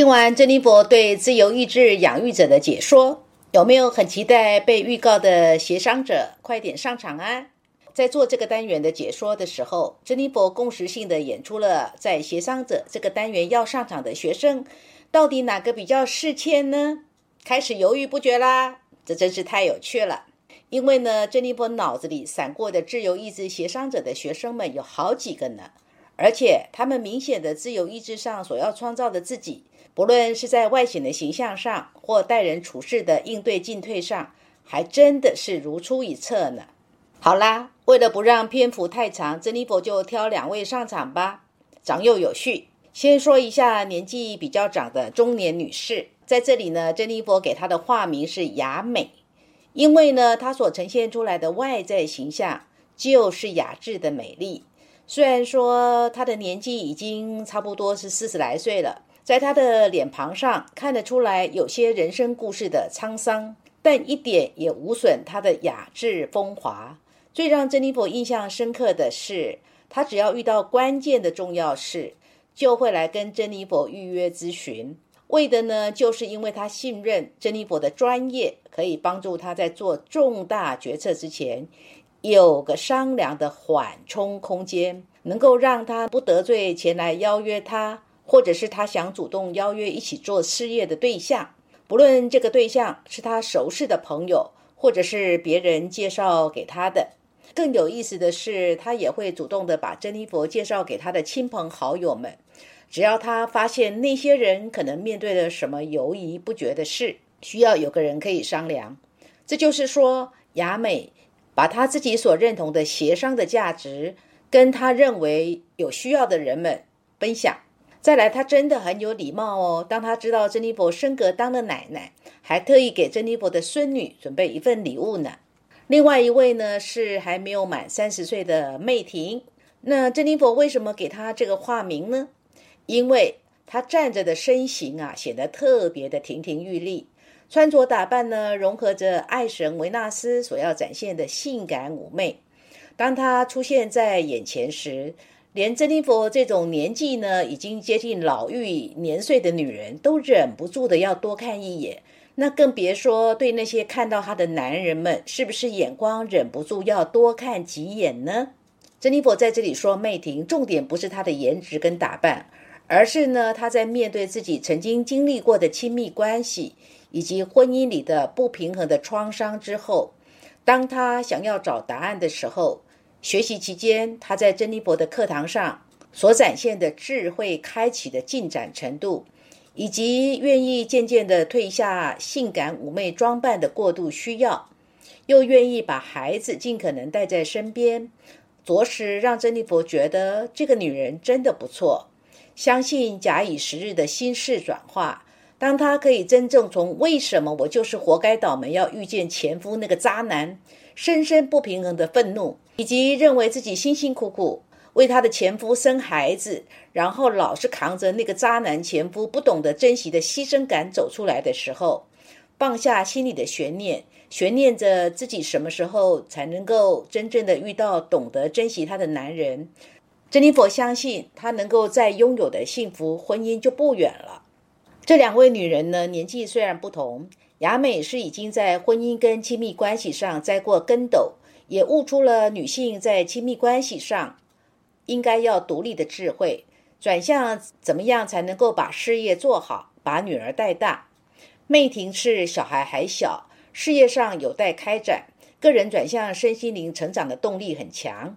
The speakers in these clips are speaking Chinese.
听完珍妮佛对自由意志养育者的解说，有没有很期待被预告的协商者快点上场啊？在做这个单元的解说的时候，珍妮佛共识性的演出了在协商者这个单元要上场的学生，到底哪个比较适切呢？开始犹豫不决啦，这真是太有趣了。因为呢，珍妮佛脑子里闪过的自由意志协商者的学生们有好几个呢，而且他们明显的自由意志上所要创造的自己。不论是在外显的形象上，或待人处事的应对进退上，还真的是如出一辙呢。好啦，为了不让篇幅太长，珍妮佛就挑两位上场吧，长幼有序。先说一下年纪比较长的中年女士，在这里呢，珍妮佛给她的化名是雅美，因为呢，她所呈现出来的外在形象就是雅致的美丽。虽然说她的年纪已经差不多是四十来岁了。在他的脸庞上看得出来有些人生故事的沧桑，但一点也无损他的雅致风华。最让珍妮佛印象深刻的是，他只要遇到关键的重要事，就会来跟珍妮佛预约咨询，为的呢，就是因为他信任珍妮佛的专业，可以帮助他在做重大决策之前有个商量的缓冲空间，能够让他不得罪前来邀约他。或者是他想主动邀约一起做事业的对象，不论这个对象是他熟识的朋友，或者是别人介绍给他的。更有意思的是，他也会主动的把珍妮佛介绍给他的亲朋好友们。只要他发现那些人可能面对了什么犹疑不决的事，需要有个人可以商量。这就是说，雅美把他自己所认同的协商的价值，跟他认为有需要的人们分享。再来，他真的很有礼貌哦。当他知道珍妮佛升格当了奶奶，还特意给珍妮佛的孙女准备一份礼物呢。另外一位呢是还没有满三十岁的媚婷。那珍妮佛为什么给她这个化名呢？因为她站着的身形啊，显得特别的亭亭玉立，穿着打扮呢，融合着爱神维纳斯所要展现的性感妩媚。当她出现在眼前时，连珍妮佛这种年纪呢，已经接近老妪年岁的女人，都忍不住的要多看一眼。那更别说对那些看到她的男人们，是不是眼光忍不住要多看几眼呢？珍妮佛在这里说，媚婷重点不是她的颜值跟打扮，而是呢，她在面对自己曾经经历过的亲密关系以及婚姻里的不平衡的创伤之后，当她想要找答案的时候。学习期间，他在珍妮佛的课堂上所展现的智慧开启的进展程度，以及愿意渐渐的退下性感妩媚装扮的过度需要，又愿意把孩子尽可能带在身边，着实让珍妮佛觉得这个女人真的不错。相信假以时日的心事转化，当她可以真正从“为什么我就是活该倒霉要遇见前夫那个渣男”深深不平衡的愤怒。以及认为自己辛辛苦苦为她的前夫生孩子，然后老是扛着那个渣男前夫不懂得珍惜的牺牲感走出来的时候，放下心里的悬念，悬念着自己什么时候才能够真正的遇到懂得珍惜她的男人。珍妮佛相信，她能够再拥有的幸福婚姻就不远了。这两位女人呢，年纪虽然不同，雅美是已经在婚姻跟亲密关系上栽过跟斗。也悟出了女性在亲密关系上应该要独立的智慧，转向怎么样才能够把事业做好，把女儿带大。媚婷是小孩还小，事业上有待开展，个人转向身心灵成长的动力很强。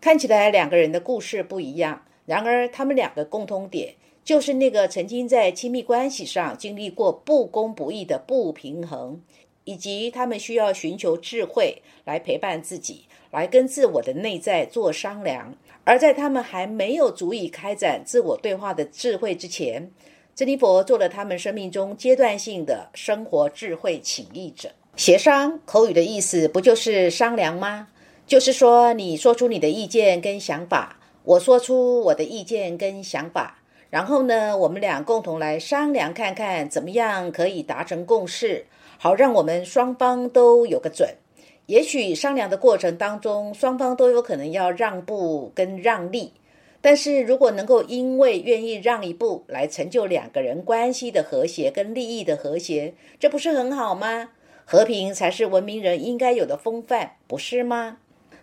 看起来两个人的故事不一样，然而他们两个共通点就是那个曾经在亲密关系上经历过不公不义的不平衡。以及他们需要寻求智慧来陪伴自己，来跟自我的内在做商量。而在他们还没有足以开展自我对话的智慧之前，珍妮佛做了他们生命中阶段性的生活智慧请益者。协商口语的意思不就是商量吗？就是说，你说出你的意见跟想法，我说出我的意见跟想法，然后呢，我们俩共同来商量看看怎么样可以达成共识。好，让我们双方都有个准。也许商量的过程当中，双方都有可能要让步跟让利，但是如果能够因为愿意让一步来成就两个人关系的和谐跟利益的和谐，这不是很好吗？和平才是文明人应该有的风范，不是吗？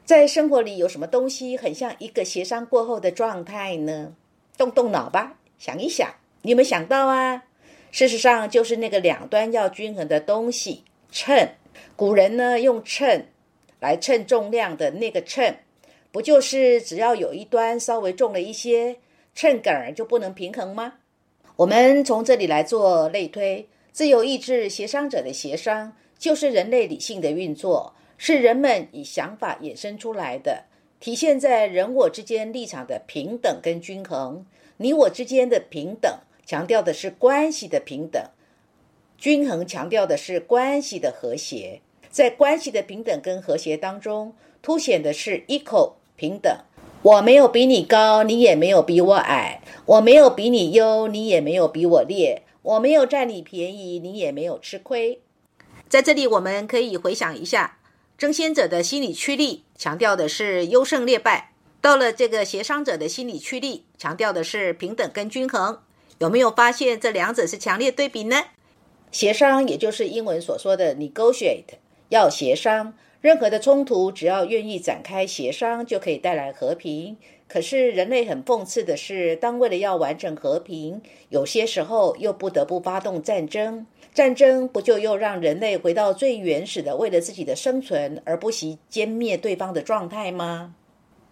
在生活里有什么东西很像一个协商过后的状态呢？动动脑吧，想一想，你有没有想到啊？事实上，就是那个两端要均衡的东西——秤。古人呢，用秤来称重量的那个秤，不就是只要有一端稍微重了一些，秤杆儿就不能平衡吗？我们从这里来做类推：自由意志协商者的协商，就是人类理性的运作，是人们以想法衍生出来的，体现在人我之间立场的平等跟均衡，你我之间的平等。强调的是关系的平等，均衡强调的是关系的和谐。在关系的平等跟和谐当中，凸显的是 equal 平等。我没有比你高，你也没有比我矮；我没有比你优，你也没有比我劣；我没有占你便宜，你也没有吃亏。在这里，我们可以回想一下，争先者的心理驱力强调的是优胜劣败；到了这个协商者的心理驱力，强调的是平等跟均衡。有没有发现这两者是强烈对比呢？协商也就是英文所说的 negotiate，要协商。任何的冲突，只要愿意展开协商，就可以带来和平。可是人类很讽刺的是，当为了要完成和平，有些时候又不得不发动战争。战争不就又让人类回到最原始的为了自己的生存而不惜歼灭对方的状态吗？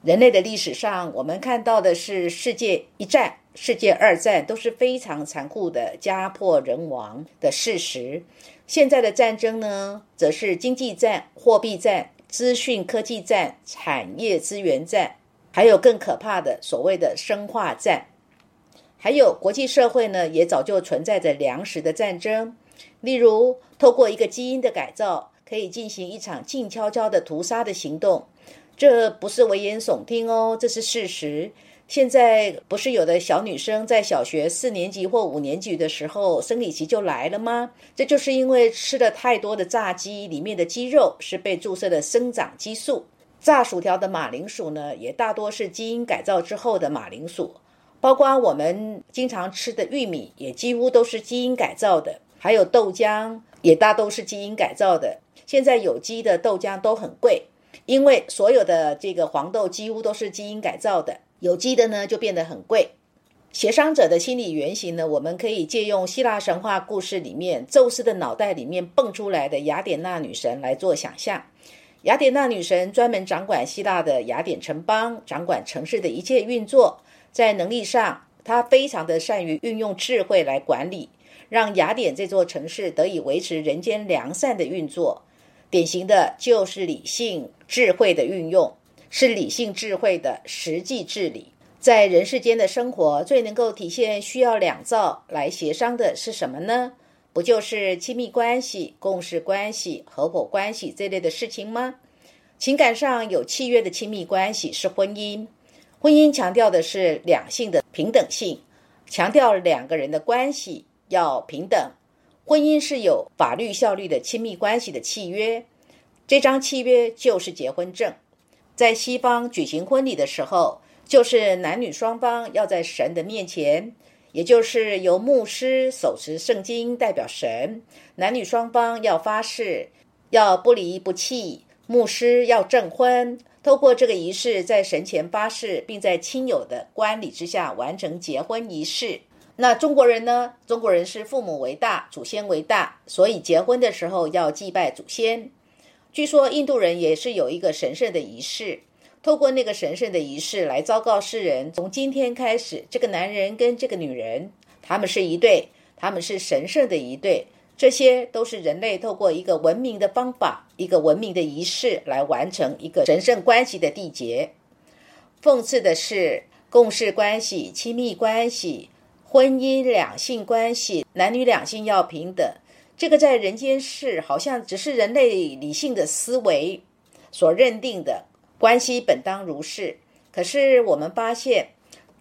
人类的历史上，我们看到的是世界一战。世界二战都是非常残酷的、家破人亡的事实。现在的战争呢，则是经济战、货币战、资讯科技战、产业资源战，还有更可怕的所谓的生化战。还有国际社会呢，也早就存在着粮食的战争。例如，透过一个基因的改造，可以进行一场静悄悄的屠杀的行动。这不是危言耸听哦，这是事实。现在不是有的小女生在小学四年级或五年级的时候生理期就来了吗？这就是因为吃了太多的炸鸡，里面的鸡肉是被注射的生长激素。炸薯条的马铃薯呢，也大多是基因改造之后的马铃薯。包括我们经常吃的玉米，也几乎都是基因改造的。还有豆浆，也大都是基因改造的。现在有机的豆浆都很贵，因为所有的这个黄豆几乎都是基因改造的。有机的呢就变得很贵。协商者的心理原型呢，我们可以借用希腊神话故事里面宙斯的脑袋里面蹦出来的雅典娜女神来做想象。雅典娜女神专门掌管希腊的雅典城邦，掌管城市的一切运作。在能力上，她非常的善于运用智慧来管理，让雅典这座城市得以维持人间良善的运作。典型的就是理性智慧的运用。是理性智慧的实际治理，在人世间的生活最能够体现需要两造来协商的是什么呢？不就是亲密关系、共事关系、合伙关系这类的事情吗？情感上有契约的亲密关系是婚姻，婚姻强调的是两性的平等性，强调两个人的关系要平等。婚姻是有法律效力的亲密关系的契约，这张契约就是结婚证。在西方举行婚礼的时候，就是男女双方要在神的面前，也就是由牧师手持圣经代表神，男女双方要发誓，要不离不弃，牧师要证婚，透过这个仪式在神前发誓，并在亲友的观礼之下完成结婚仪式。那中国人呢？中国人是父母为大，祖先为大，所以结婚的时候要祭拜祖先。据说印度人也是有一个神圣的仪式，透过那个神圣的仪式来昭告世人：从今天开始，这个男人跟这个女人，他们是一对，他们是神圣的一对。这些都是人类透过一个文明的方法，一个文明的仪式来完成一个神圣关系的缔结。讽刺的是，共事关系、亲密关系、婚姻、两性关系，男女两性要平等。这个在人间世，好像只是人类理性的思维所认定的关系，本当如是。可是我们发现，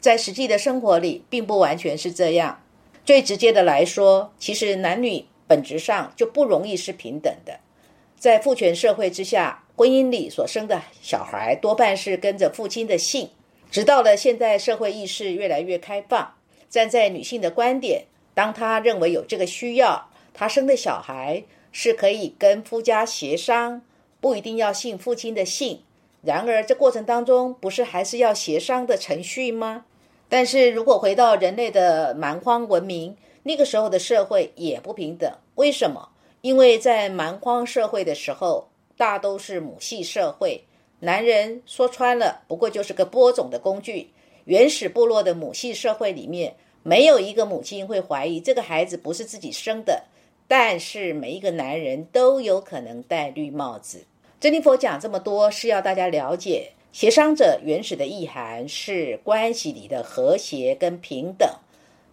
在实际的生活里，并不完全是这样。最直接的来说，其实男女本质上就不容易是平等的。在父权社会之下，婚姻里所生的小孩多半是跟着父亲的姓，直到了现在，社会意识越来越开放，站在女性的观点，当她认为有这个需要，她生的小孩是可以跟夫家协商，不一定要姓父亲的姓。然而，这过程当中不是还是要协商的程序吗？但是如果回到人类的蛮荒文明，那个时候的社会也不平等。为什么？因为在蛮荒社会的时候，大都是母系社会。男人说穿了，不过就是个播种的工具。原始部落的母系社会里面，没有一个母亲会怀疑这个孩子不是自己生的。但是每一个男人都有可能戴绿帽子。珍妮佛讲这么多，是要大家了解协商者原始的意涵是关系里的和谐跟平等。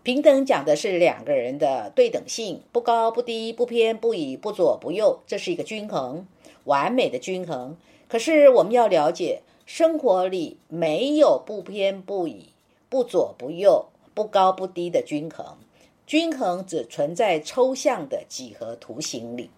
平等讲的是两个人的对等性，不高不低，不偏不倚，不左不右，这是一个均衡，完美的均衡。可是我们要了解，生活里没有不偏不倚、不左不右、不高不低的均衡，均衡只存在抽象的几何图形里。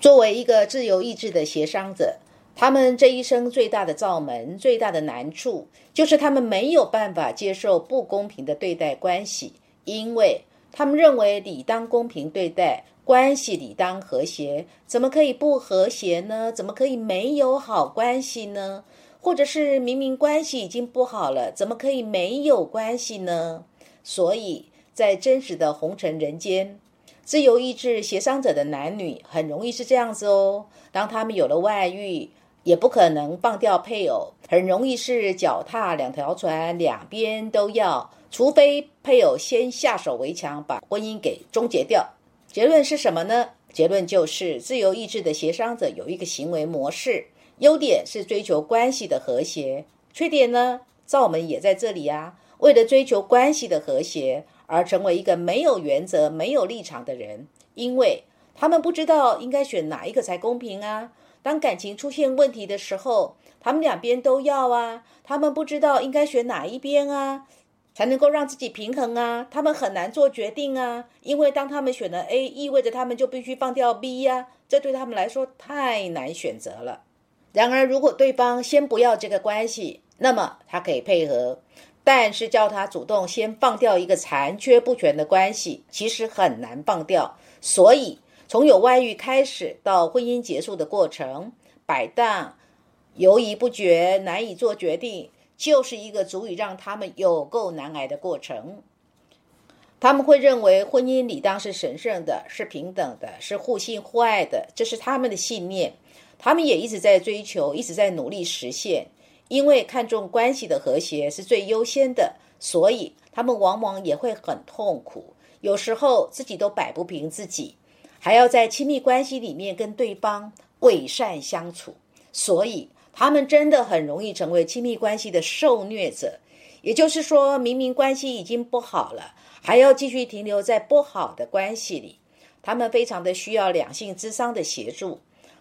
作为一个自由意志的协商者，他们这一生最大的罩门、最大的难处，就是他们没有办法接受不公平的对待关系，因为他们认为理当公平对待。关系理当和谐，怎么可以不和谐呢？怎么可以没有好关系呢？或者是明明关系已经不好了，怎么可以没有关系呢？所以在真实的红尘人间，自由意志协商者的男女很容易是这样子哦。当他们有了外遇，也不可能放掉配偶，很容易是脚踏两条船，两边都要，除非配偶先下手为强，把婚姻给终结掉。结论是什么呢？结论就是自由意志的协商者有一个行为模式，优点是追求关系的和谐，缺点呢，造门也在这里啊。为了追求关系的和谐而成为一个没有原则、没有立场的人，因为他们不知道应该选哪一个才公平啊。当感情出现问题的时候，他们两边都要啊，他们不知道应该选哪一边啊。才能够让自己平衡啊！他们很难做决定啊，因为当他们选了 A，意味着他们就必须放掉 B 呀，这对他们来说太难选择了。然而，如果对方先不要这个关系，那么他可以配合；但是叫他主动先放掉一个残缺不全的关系，其实很难放掉。所以，从有外遇开始到婚姻结束的过程，摆荡、犹疑不决、难以做决定。就是一个足以让他们有够难挨的过程。他们会认为婚姻理当是神圣的，是平等的，是互信互爱的，这是他们的信念。他们也一直在追求，一直在努力实现。因为看重关系的和谐是最优先的，所以他们往往也会很痛苦。有时候自己都摆不平自己，还要在亲密关系里面跟对方伪善相处，所以。他们真的很容易成为亲密关系的受虐者，也就是说，明明关系已经不好了，还要继续停留在不好的关系里。他们非常的需要两性智商的协助，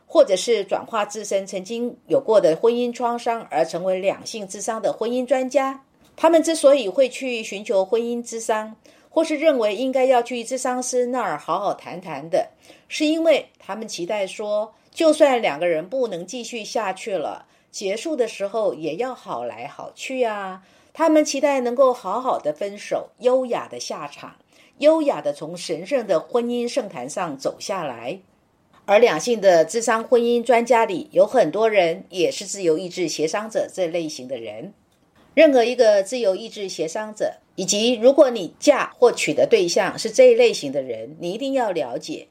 或者是转化自身曾经有过的婚姻创伤，而成为两性智商的婚姻专家。他们之所以会去寻求婚姻智商，或是认为应该要去智商师那儿好好谈谈的，是因为他们期待说。就算两个人不能继续下去了，结束的时候也要好来好去啊！他们期待能够好好的分手，优雅的下场，优雅的从神圣的婚姻圣坛上走下来。而两性的智商婚姻专家里有很多人也是自由意志协商者这类型的人。任何一个自由意志协商者，以及如果你嫁或娶的对象是这一类型的人，你一定要了解，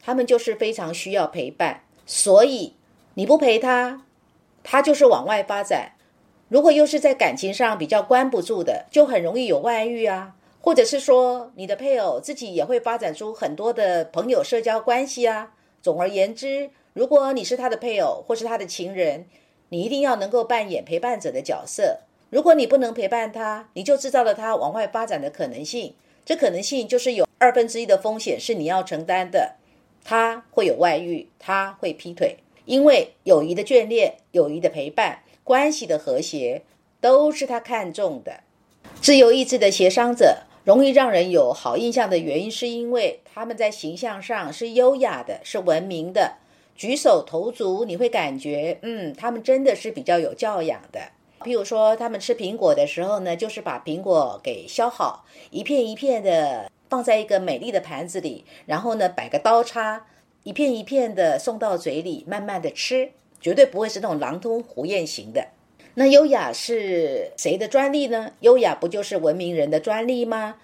他们就是非常需要陪伴。所以你不陪他，他就是往外发展。如果又是在感情上比较关不住的，就很容易有外遇啊，或者是说你的配偶自己也会发展出很多的朋友社交关系啊。总而言之，如果你是他的配偶或是他的情人，你一定要能够扮演陪伴者的角色。如果你不能陪伴他，你就制造了他往外发展的可能性。这可能性就是有二分之一的风险是你要承担的。他会有外遇，他会劈腿，因为友谊的眷恋、友谊的陪伴、关系的和谐，都是他看重的。自由意志的协商者容易让人有好印象的原因，是因为他们在形象上是优雅的，是文明的，举手投足你会感觉，嗯，他们真的是比较有教养的。譬如说，他们吃苹果的时候呢，就是把苹果给削好，一片一片的放在一个美丽的盘子里，然后呢，摆个刀叉，一片一片的送到嘴里，慢慢的吃，绝对不会是那种狼吞虎咽型的。那优雅是谁的专利呢？优雅不就是文明人的专利吗？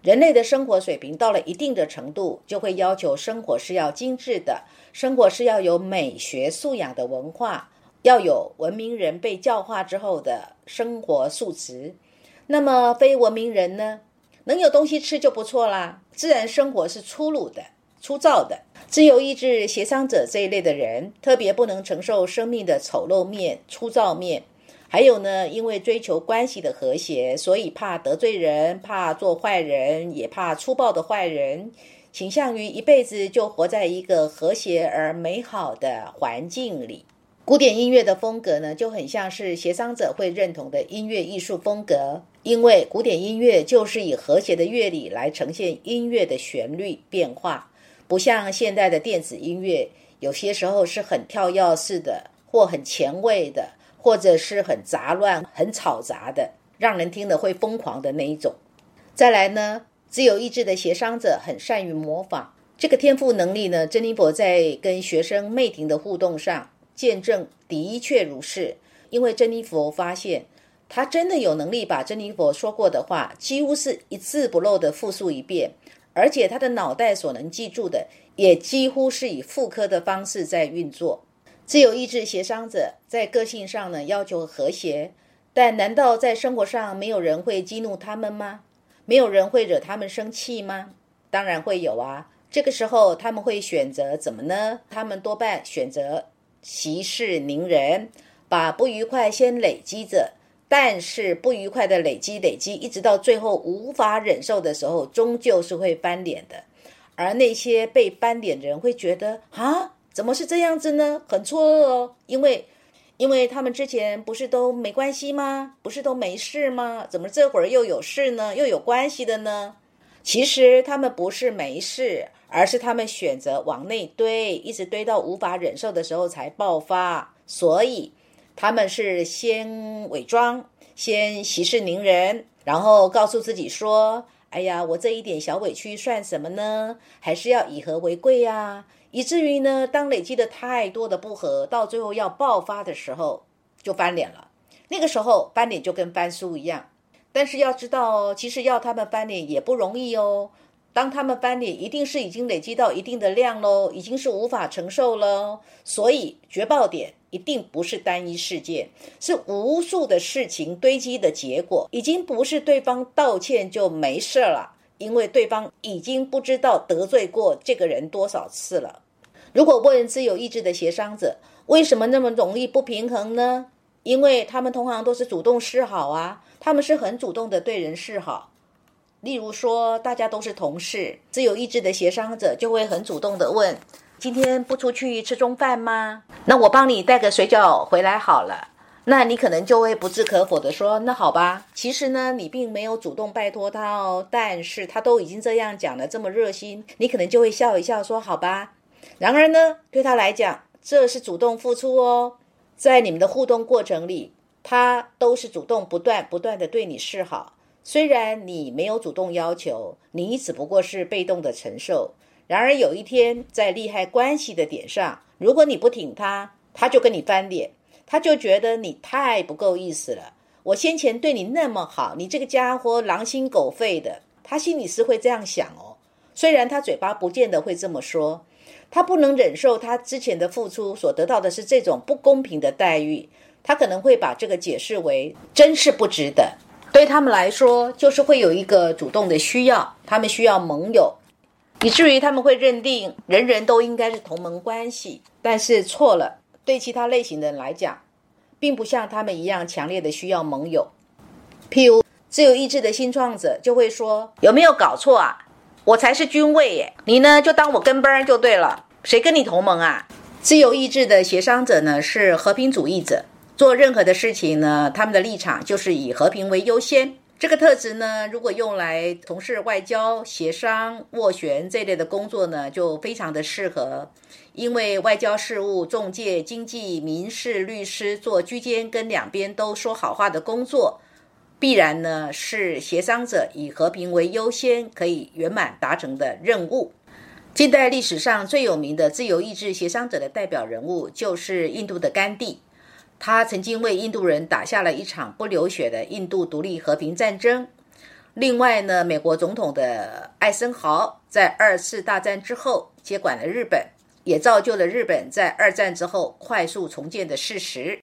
人类的生活水平到了一定的程度，就会要求生活是要精致的，生活是要有美学素养的文化。要有文明人被教化之后的生活素质，那么非文明人呢，能有东西吃就不错啦。自然生活是粗鲁的、粗糙的。自由意志协商者这一类的人，特别不能承受生命的丑陋面、粗糙面。还有呢，因为追求关系的和谐，所以怕得罪人，怕做坏人，也怕粗暴的坏人，倾向于一辈子就活在一个和谐而美好的环境里。古典音乐的风格呢，就很像是协商者会认同的音乐艺术风格，因为古典音乐就是以和谐的乐理来呈现音乐的旋律变化，不像现代的电子音乐，有些时候是很跳跃式的，或很前卫的，或者是很杂乱、很吵杂的，让人听了会疯狂的那一种。再来呢，自由意志的协商者很善于模仿，这个天赋能力呢，珍妮佛在跟学生妹婷的互动上。见证的确如是，因为珍妮佛发现，他真的有能力把珍妮佛说过的话几乎是一字不漏的复述一遍，而且他的脑袋所能记住的也几乎是以复刻的方式在运作。自由意志协商者在个性上呢要求和谐，但难道在生活上没有人会激怒他们吗？没有人会惹他们生气吗？当然会有啊！这个时候他们会选择怎么呢？他们多半选择。息事宁人，把不愉快先累积着，但是不愉快的累积累积，一直到最后无法忍受的时候，终究是会翻脸的。而那些被翻脸的人会觉得啊，怎么是这样子呢？很错愕哦，因为因为他们之前不是都没关系吗？不是都没事吗？怎么这会儿又有事呢？又有关系的呢？其实他们不是没事。而是他们选择往内堆，一直堆到无法忍受的时候才爆发。所以他们是先伪装，先息事宁人，然后告诉自己说：“哎呀，我这一点小委屈算什么呢？还是要以和为贵呀。”以至于呢，当累积的太多的不和，到最后要爆发的时候，就翻脸了。那个时候翻脸就跟翻书一样。但是要知道哦，其实要他们翻脸也不容易哦。当他们翻脸，一定是已经累积到一定的量喽，已经是无法承受了。所以绝爆点一定不是单一事件，是无数的事情堆积的结果。已经不是对方道歉就没事了，因为对方已经不知道得罪过这个人多少次了。如果问自由意志的协商者为什么那么容易不平衡呢？因为他们通常都是主动示好啊，他们是很主动的对人示好。例如说，大家都是同事，自由意志的协商者就会很主动的问：“今天不出去吃中饭吗？那我帮你带个水饺回来好了。”那你可能就会不置可否的说：“那好吧。”其实呢，你并没有主动拜托他哦，但是他都已经这样讲了，这么热心，你可能就会笑一笑说：“好吧。”然而呢，对他来讲，这是主动付出哦，在你们的互动过程里，他都是主动不断不断的对你示好。虽然你没有主动要求，你只不过是被动的承受。然而有一天，在利害关系的点上，如果你不挺他，他就跟你翻脸，他就觉得你太不够意思了。我先前对你那么好，你这个家伙狼心狗肺的，他心里是会这样想哦。虽然他嘴巴不见得会这么说，他不能忍受他之前的付出所得到的是这种不公平的待遇，他可能会把这个解释为真是不值得。对他们来说，就是会有一个主动的需要，他们需要盟友，以至于他们会认定人人都应该是同盟关系。但是错了，对其他类型的人来讲，并不像他们一样强烈的需要盟友。譬如自由意志的新创者就会说：“有没有搞错啊？我才是军卫耶，你呢就当我跟班就对了，谁跟你同盟啊？”自由意志的协商者呢是和平主义者。做任何的事情呢，他们的立场就是以和平为优先。这个特质呢，如果用来从事外交、协商、斡旋这类的工作呢，就非常的适合。因为外交事务、中介、经济、民事、律师做居间跟两边都说好话的工作，必然呢是协商者以和平为优先，可以圆满达成的任务。近代历史上最有名的自由意志协商者的代表人物就是印度的甘地，他曾经为印度人打下了一场不流血的印度独立和平战争。另外呢，美国总统的艾森豪在二次大战之后接管了日本。也造就了日本在二战之后快速重建的事实。